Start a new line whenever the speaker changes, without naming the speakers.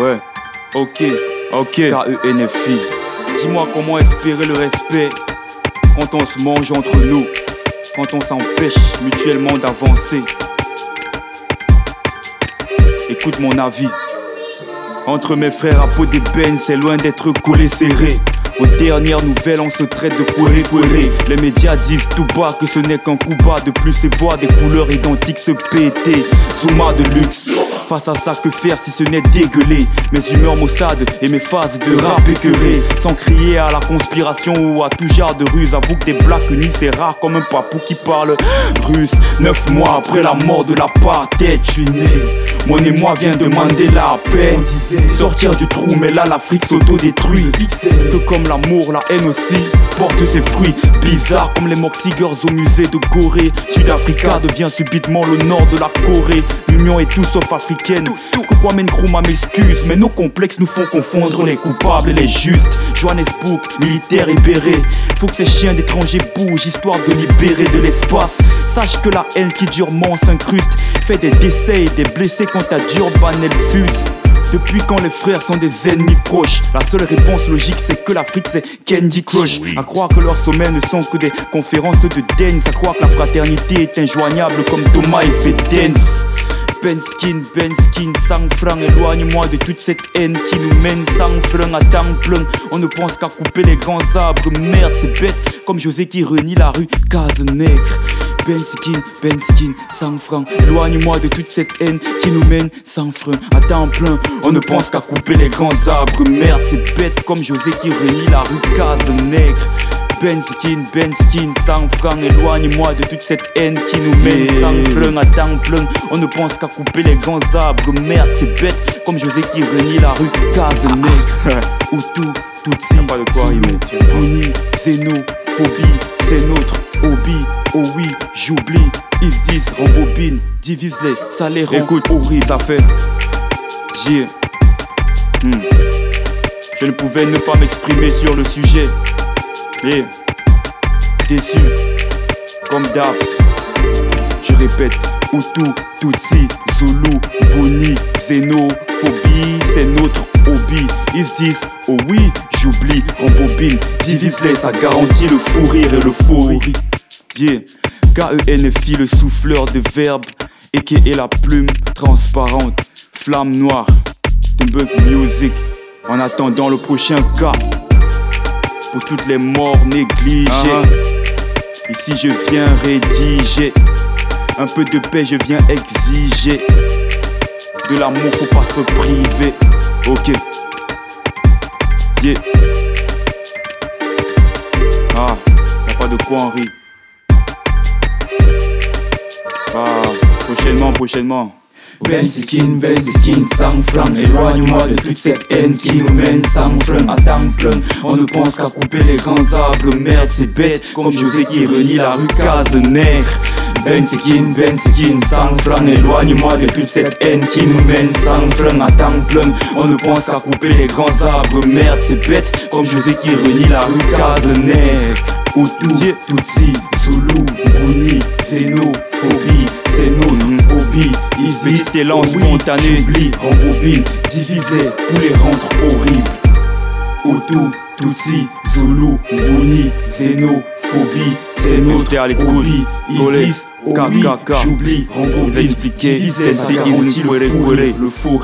Ouais, ok, ok, K-E-N-F-I. Dis-moi comment espérer le respect quand on se mange entre nous, quand on s'empêche mutuellement d'avancer. Écoute mon avis. Entre mes frères à peau d'ébène, c'est loin d'être collé serré. Aux dernières nouvelles, on se traite de courir courir Les médias disent tout bas que ce n'est qu'un coup bas. De plus, c'est voir des couleurs identiques se péter. Zouma de luxe. Face à ça, que faire si ce n'est dégueuler Mes humeurs maussades et mes phases de rap écœuré. Sans crier à la conspiration ou à tout genre de ruse. Avoue que des blagues ni c'est rare comme un papou qui parle russe. Neuf mois après la mort de la tête je suis né. Mon émoi vient demander la paix. Sortir du trou, mais là l'Afrique s'auto-détruit. Que comme l'amour, la haine aussi porte ses fruits. Bizarres comme les Moxie au musée de Corée. Sud-Africa devient subitement le nord de la Corée. L'union est tout sauf africaine. Que quoi Nkrumah m'excuse, mais nos complexes nous font confondre les coupables et les justes. Johannesburg, militaire et béret. Faut que ces chiens d'étrangers bougent, histoire de libérer de l'espace. Sache que la haine qui durement s'incruste fait des décès et des blessés quand ta Durban elle fuse. Depuis quand les frères sont des ennemis proches La seule réponse logique c'est que l'Afrique c'est Candy Crush À croire que leurs sommets ne sont que des conférences de dance À croire que la fraternité est injoignable comme Thomas et fait dance ben skin, ben skin, sang franc, éloigne-moi de toute cette haine qui nous mène sans frein à temps plein. On ne pense qu'à couper les grands arbres, merde, c'est bête, comme José qui renie la rue Case Nègre. Ben skin, ben skin, sans franc, éloigne-moi de toute cette haine qui nous mène sans frein à temps plein. On ne pense qu'à couper les grands arbres, merde, c'est bête, comme José qui renie la rue Case Nègre. Ben skin, ben skin, sans franc, éloigne-moi de toute cette haine qui nous mène sans frein à temps plein. On ne pense qu'à couper les grands arbres, merde, c'est bête, comme José qui renie la rue Case Nègre. Ou tout, tout
pas de quoi
xénophobie, c'est notre hobby. Oh oui, j'oublie, ils se disent rembobine, divise-les, ça les rend
Écoute,
horrible.
ça fait.
J'ai. Hmm. Je ne pouvais ne pas m'exprimer sur le sujet. Et déçu, comme d'hab. Je répète, Hutu, Tutsi, Zulu, Boni, Xénophobie, c'est notre hobby. Ils se disent, oh oui, j'oublie, rembobine, divise-les, ça garantit le fou rire et le Yeah. K-E-N-F-I, le souffleur de verbes, et qui est la plume transparente, flamme noire, de Bug Music. En attendant le prochain cas pour toutes les morts négligées. Uh-huh. Ici je viens rédiger un peu de paix, je viens exiger. De l'amour, faut pas se priver. Ok. Yeah. Ah, y'a pas de quoi en rire. Ah, prochainement, prochainement.
Ben skin, ben skin, sans franc Éloigne-moi de toute cette haine qui nous mène sans frein. À temps plein On ne pense qu'à couper les grands arbres Merde c'est bête comme José qui renie la rue Casener ben skin, ben skin, sans franc Éloigne-moi de toute cette haine qui nous mène sans frein à temps plein On ne pense qu'à couper les grands arbres. Merde c'est bête comme José qui renie la rue Casener Hutu, Tutsi, Zulu, Bruni, Xénophobie, c'est notre hobby.
Petit élan spontané,
j'oublie, rembobine, divisé pour les rendre horribles. Hutu, Tutsi, Zulu, Bruni, Xénophobie, c'est notre hobby. Isis,
KKK,
j'oublie, rembobine,
divisé, ça garantit
le fou le faux